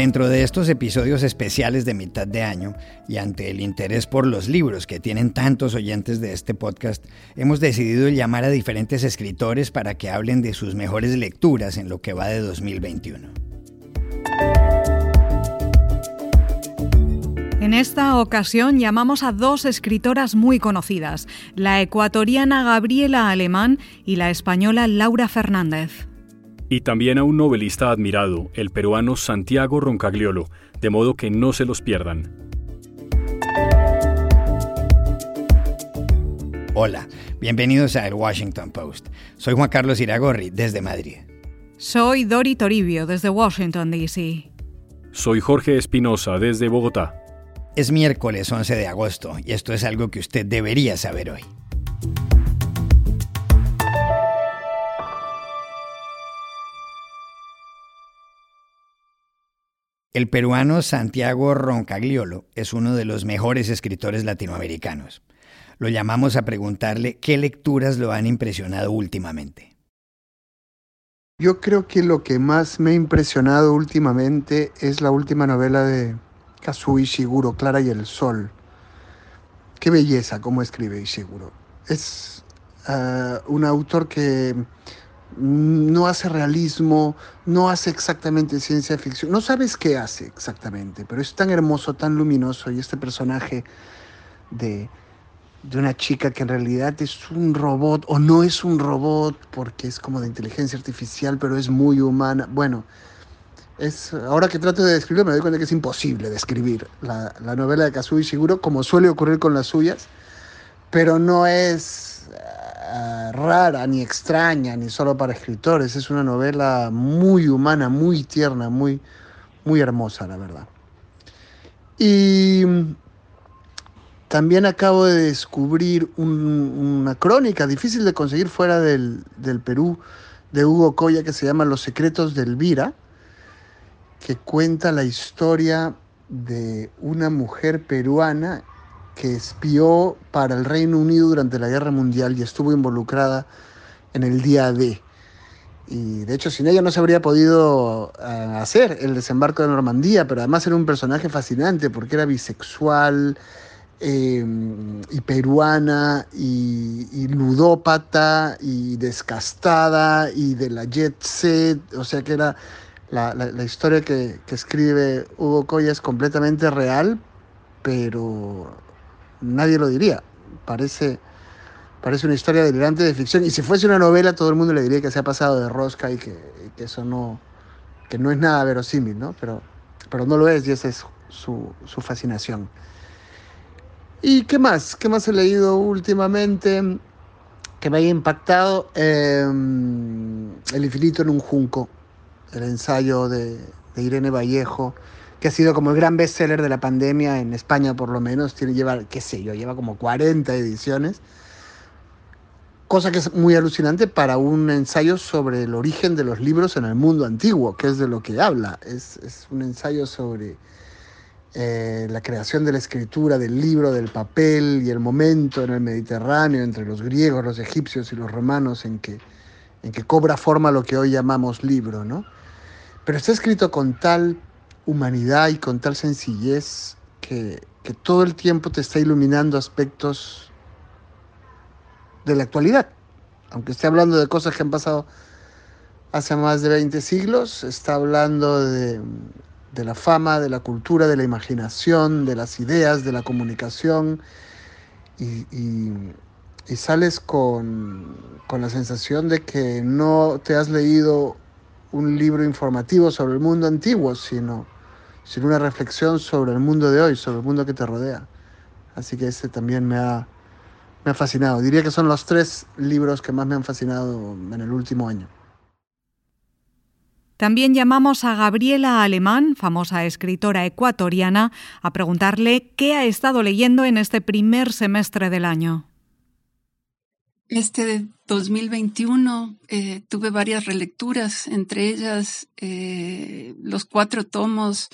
Dentro de estos episodios especiales de mitad de año y ante el interés por los libros que tienen tantos oyentes de este podcast, hemos decidido llamar a diferentes escritores para que hablen de sus mejores lecturas en lo que va de 2021. En esta ocasión llamamos a dos escritoras muy conocidas, la ecuatoriana Gabriela Alemán y la española Laura Fernández y también a un novelista admirado, el peruano Santiago Roncagliolo, de modo que no se los pierdan. Hola, bienvenidos a El Washington Post. Soy Juan Carlos Iragorri, desde Madrid. Soy Dori Toribio, desde Washington, D.C. Soy Jorge Espinosa, desde Bogotá. Es miércoles 11 de agosto y esto es algo que usted debería saber hoy. El peruano Santiago Roncagliolo es uno de los mejores escritores latinoamericanos. Lo llamamos a preguntarle qué lecturas lo han impresionado últimamente. Yo creo que lo que más me ha impresionado últimamente es la última novela de Kazuo Ishiguro, Clara y el Sol. Qué belleza cómo escribe Ishiguro. Es ah, un autor que no hace realismo, no hace exactamente ciencia ficción, no sabes qué hace exactamente, pero es tan hermoso, tan luminoso y este personaje de, de una chica que en realidad es un robot o no es un robot porque es como de inteligencia artificial, pero es muy humana. Bueno, es, ahora que trato de describirlo me doy cuenta que es imposible describir la, la novela de Kazuo Ishiguro como suele ocurrir con las suyas, pero no es eh, rara, ni extraña, ni solo para escritores. Es una novela muy humana, muy tierna, muy, muy hermosa, la verdad. Y también acabo de descubrir una crónica difícil de conseguir fuera del, del, Perú de Hugo Coya que se llama Los secretos de Elvira, que cuenta la historia de una mujer peruana que espió para el Reino Unido durante la Guerra Mundial y estuvo involucrada en el día D. Y de hecho sin ella no se habría podido eh, hacer el desembarco de Normandía, pero además era un personaje fascinante porque era bisexual eh, y peruana y, ludópata y descastada y de la jet set, o sea que era la, la historia que, que escribe Hugo Coya es completamente real, pero nadie lo diría. Parece, parece una historia delirante de ficción. Y si fuese una novela, todo el mundo le diría que se ha pasado de rosca y que, eso no, que no es nada verosímil, ¿no? Pero, pero no lo es y esa es su, fascinación. ¿Y qué más? ¿Qué más he leído últimamente que me haya impactado? Em, el infinito en un junco, el ensayo de, de Irene Vallejo que ha sido como el gran bestseller de la pandemia en España por lo menos, tiene, lleva, qué sé yo, lleva como 40 ediciones, cosa que es muy alucinante para un ensayo sobre el origen de los libros en el mundo antiguo, que es de lo que habla, es, es un ensayo sobre eh, la creación de la escritura, del libro, del papel y el momento en el Mediterráneo entre los griegos, los egipcios y los romanos en que, en que cobra forma lo que hoy llamamos libro, ¿no? Pero está escrito con tal humanidad y con tal sencillez que, todo el tiempo te está iluminando aspectos de la actualidad. Aunque esté hablando de cosas que han pasado hace más de 20 siglos, está hablando de, la fama, de la cultura, de la imaginación, de las ideas, de la comunicación, y, sales con, con, la sensación de que no te has leído un libro informativo sobre el mundo antiguo, sino, sino una reflexión sobre el mundo de hoy, sobre el mundo que te rodea. Así que ese también me ha, me ha fascinado. Diría que son los tres libros que más me han fascinado en el último año. También llamamos a Gabriela Alemán, famosa escritora ecuatoriana, a preguntarle qué ha estado leyendo en este primer semestre del año. Este 2021 eh, tuve varias relecturas, entre ellas eh, los cuatro tomos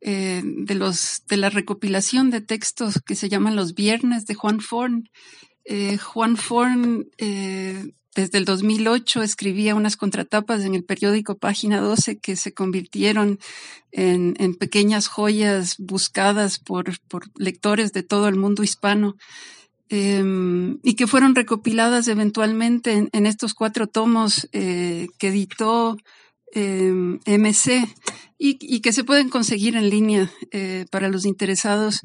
eh, de, la recopilación de textos que se llaman Los Viernes de Juan Forn, Juan Forn desde el 2008 escribía unas contratapas en el periódico Página 12 que se convirtieron en, pequeñas joyas buscadas por, lectores de todo el mundo hispano em, y que fueron recopiladas eventualmente en, estos cuatro tomos que editó MC em, y, que se pueden conseguir en línea para los interesados.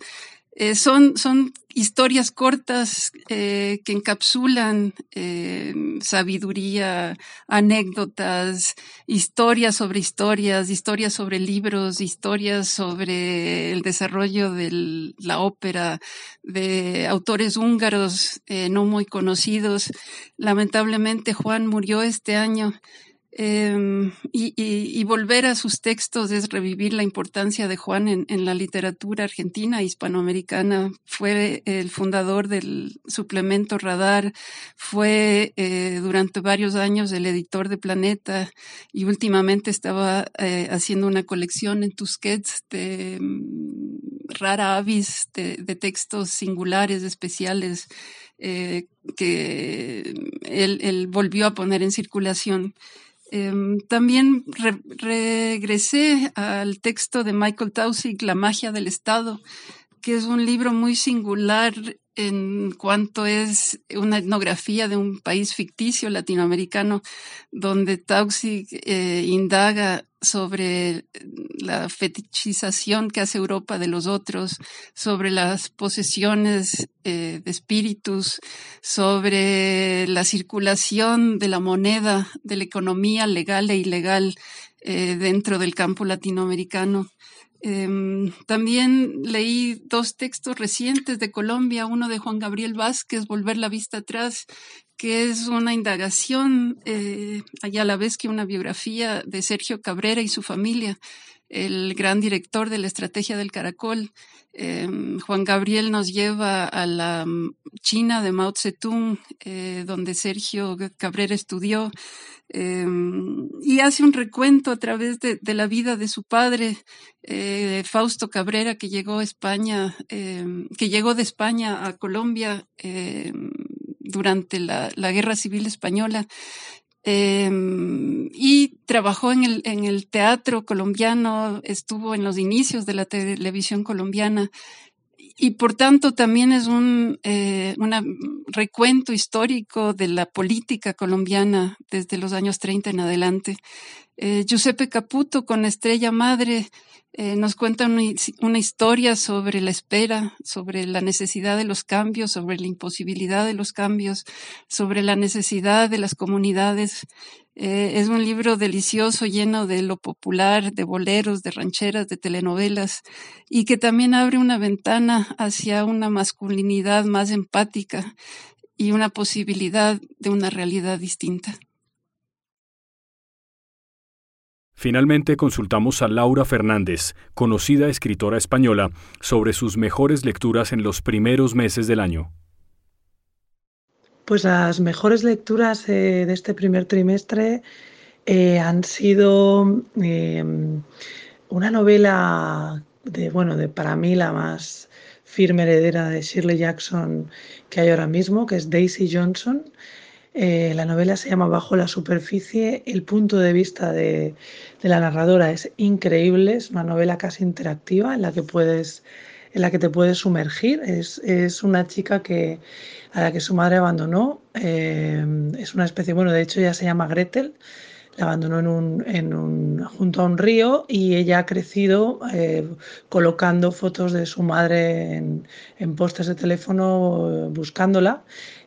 Eh, son, son historias cortas eh, que encapsulan eh, sabiduría, anécdotas, historias sobre historias, historias sobre libros, historias sobre el desarrollo de la ópera, de autores húngaros no muy conocidos. Lamentablemente Juan murió este año Em, y, volver a sus textos es revivir la importancia de Juan en, la literatura argentina, hispanoamericana. Fue el fundador del suplemento Radar, fue eh, durante varios años el editor de Planeta y últimamente estaba eh, haciendo una colección en Tusquets de mm, rara avis de, textos singulares, especiales. Eh, que él volvió a poner en circulación. Em, también regresé al texto de Michael Taussig, La magia del Estado, que es un libro muy singular en cuanto es una etnografía de un país ficticio latinoamericano, donde Tauxig eh, indaga sobre la fetichización que hace Europa de los otros, sobre las posesiones eh, de espíritus, sobre la circulación de la moneda, de la economía legal e ilegal eh, dentro del campo latinoamericano. Em, también leí dos textos recientes de Colombia, uno de Juan Gabriel Vázquez, Volver la vista atrás, que es una indagación, eh, allá a la vez que una biografía de Sergio Cabrera y su familia, el gran director de la estrategia del caracol. Em, Juan Gabriel nos lleva a la mm, China de Mao Zedong, eh, donde Sergio Cabrera estudió. Em, y hace un recuento a través de, la vida de su padre, eh, Fausto Cabrera, que llegó a España, em, que llegó de España a Colombia em, durante la, Guerra Civil Española. y trabajó en el, en el teatro colombiano, estuvo en los inicios de la televisión colombiana y por tanto también es un eh, recuento histórico de la política colombiana desde los años 30 en adelante. Eh, Giuseppe Caputo con Estrella Madre eh, nos cuenta una, historia sobre la espera, sobre la necesidad de los cambios, sobre la imposibilidad de los cambios, sobre la necesidad de las comunidades eh, es un libro delicioso, lleno de lo popular, de boleros, de rancheras, de telenovelas, y que también abre una ventana hacia una masculinidad más empática y una posibilidad de una realidad distinta. Finalmente consultamos a Laura Fernández, conocida escritora española, sobre sus mejores lecturas en los primeros meses del año. Pues las mejores lecturas eh, de este primer trimestre eh, han sido em, una novela de, bueno, de para mí la más firme heredera de Shirley Jackson que hay ahora mismo, que es Daisy Johnson. Eh, la novela se llama Bajo la superficie. El punto de vista de, de, la narradora es increíble. Es una novela casi interactiva en la que puedes en la que te puedes sumergir. Es, es una chica que, a la que su madre abandonó. Eh, es una especie, bueno, de hecho ella se llama Gretel. La abandonó en un, en un, junto a un río y ella ha crecido eh, colocando fotos de su madre en, en postes de teléfono buscándola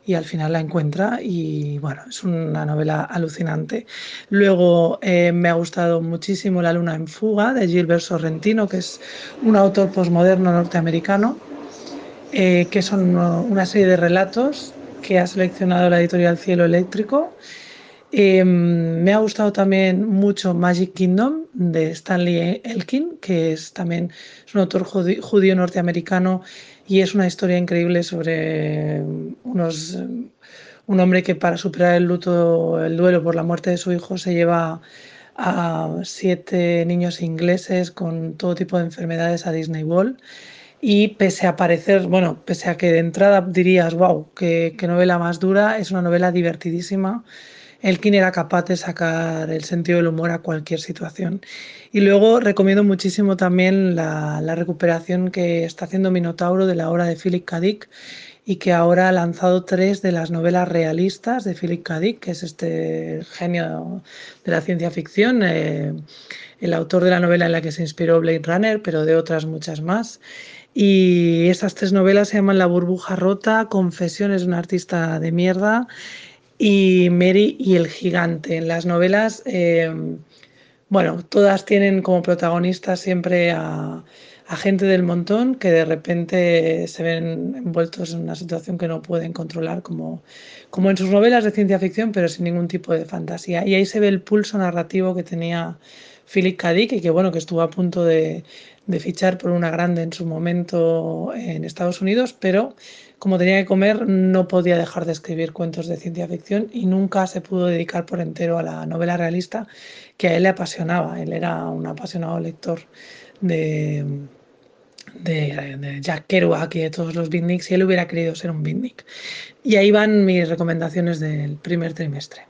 y al final la encuentra y bueno, es una novela alucinante. Luego eh, me ha gustado muchísimo La luna en fuga de Gilbert Sorrentino, que es un autor posmoderno norteamericano, eh, que son una serie de relatos que ha seleccionado la editorial Cielo Eléctrico. Eh, me ha gustado también mucho Magic Kingdom de Stanley Elkin, que es también es un autor judío norteamericano y es una historia increíble sobre unos, un hombre que para superar el luto, el duelo por la muerte de su hijo, se lleva a siete niños ingleses con todo tipo de enfermedades a Disney World y pese a parecer, bueno, pese a que de entrada dirías, wow, qué, novela más dura, es una novela divertidísima. Elkin era capaz de sacar el sentido del humor a cualquier situación. Y luego recomiendo muchísimo también la, recuperación que está haciendo Minotauro de la obra de Philip K. Dick y que ahora ha lanzado tres de las novelas realistas de Philip K. Dick, que es este genio de la ciencia ficción, eh, el autor de la novela en la que se inspiró Blade Runner, pero de otras muchas más. Y estas tres novelas se llaman La burbuja rota, Confesiones de un artista de mierda y Mary y el gigante. En las novelas, eh, bueno, todas tienen como protagonistas siempre a, gente del montón que de repente se ven envueltos en una situación que no pueden controlar, como, como en sus novelas de ciencia ficción, pero sin ningún tipo de fantasía. Y ahí se ve el pulso narrativo que tenía Philip K. Dick y que bueno, que estuvo a punto de, de fichar por una grande en su momento en Estados Unidos, pero como tenía que comer no podía dejar de escribir cuentos de ciencia ficción y nunca se pudo dedicar por entero a la novela realista que a él le apasionaba. Él era un apasionado lector de, de, Jack Kerouac y de todos los beatniks y él hubiera querido ser un beatnik. Y ahí van mis recomendaciones del primer trimestre.